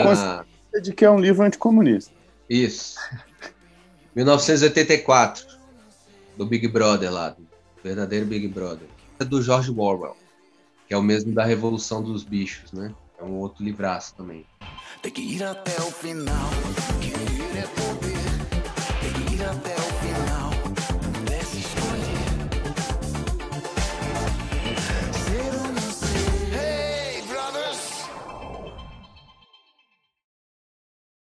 a... de que é um livro anticomunista. Isso. 1984, do Big Brother lá, do verdadeiro Big Brother. É do George Orwell, que é o mesmo da Revolução dos Bichos, né? É um outro livraço também. Tem que ir até o final, que